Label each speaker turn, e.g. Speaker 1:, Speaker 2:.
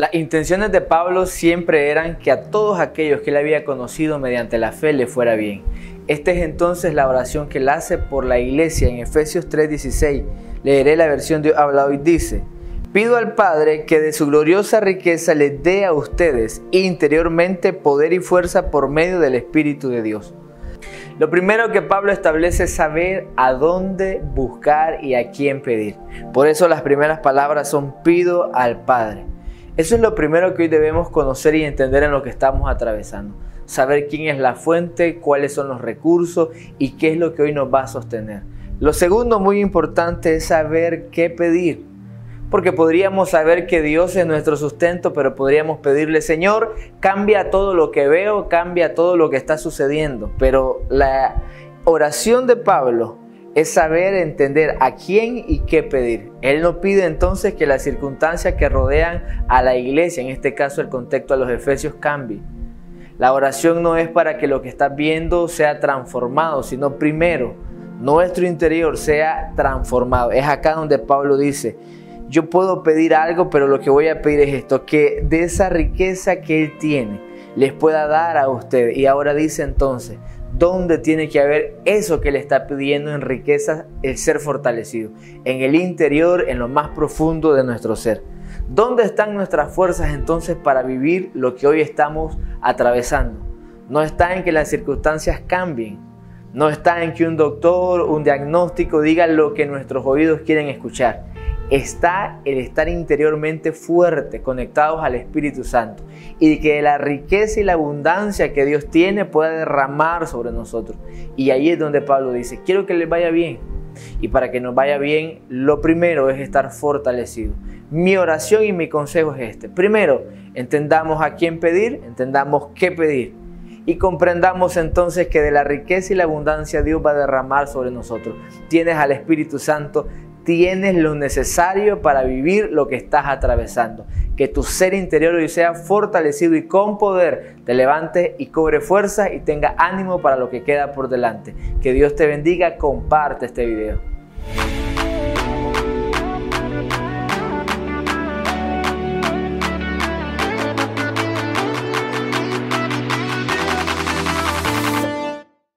Speaker 1: Las intenciones de Pablo siempre eran que a todos aquellos que él había conocido mediante la fe le fuera bien. Esta es entonces la oración que él hace por la iglesia en Efesios 3:16. Leeré la versión de hablado y dice, Pido al Padre que de su gloriosa riqueza les dé a ustedes interiormente poder y fuerza por medio del Espíritu de Dios. Lo primero que Pablo establece es saber a dónde buscar y a quién pedir. Por eso las primeras palabras son pido al Padre. Eso es lo primero que hoy debemos conocer y entender en lo que estamos atravesando. Saber quién es la fuente, cuáles son los recursos y qué es lo que hoy nos va a sostener. Lo segundo muy importante es saber qué pedir. Porque podríamos saber que Dios es nuestro sustento, pero podríamos pedirle, Señor, cambia todo lo que veo, cambia todo lo que está sucediendo. Pero la oración de Pablo es saber entender a quién y qué pedir. Él no pide entonces que las circunstancias que rodean a la iglesia, en este caso el contexto a los efesios, cambie. La oración no es para que lo que estás viendo sea transformado, sino primero nuestro interior sea transformado. Es acá donde Pablo dice, yo puedo pedir algo, pero lo que voy a pedir es esto, que de esa riqueza que Él tiene, les pueda dar a ustedes. Y ahora dice entonces, ¿dónde tiene que haber eso que le está pidiendo en riqueza el ser fortalecido? En el interior, en lo más profundo de nuestro ser. ¿Dónde están nuestras fuerzas entonces para vivir lo que hoy estamos atravesando? No está en que las circunstancias cambien, no está en que un doctor, un diagnóstico diga lo que nuestros oídos quieren escuchar está el estar interiormente fuerte, conectados al Espíritu Santo, y que la riqueza y la abundancia que Dios tiene pueda derramar sobre nosotros. Y ahí es donde Pablo dice, quiero que les vaya bien. Y para que nos vaya bien, lo primero es estar fortalecido. Mi oración y mi consejo es este. Primero, entendamos a quién pedir, entendamos qué pedir. Y comprendamos entonces que de la riqueza y la abundancia Dios va a derramar sobre nosotros. Tienes al Espíritu Santo tienes lo necesario para vivir lo que estás atravesando. Que tu ser interior hoy sea fortalecido y con poder te levante y cobre fuerza y tenga ánimo para lo que queda por delante. Que Dios te bendiga, comparte este video.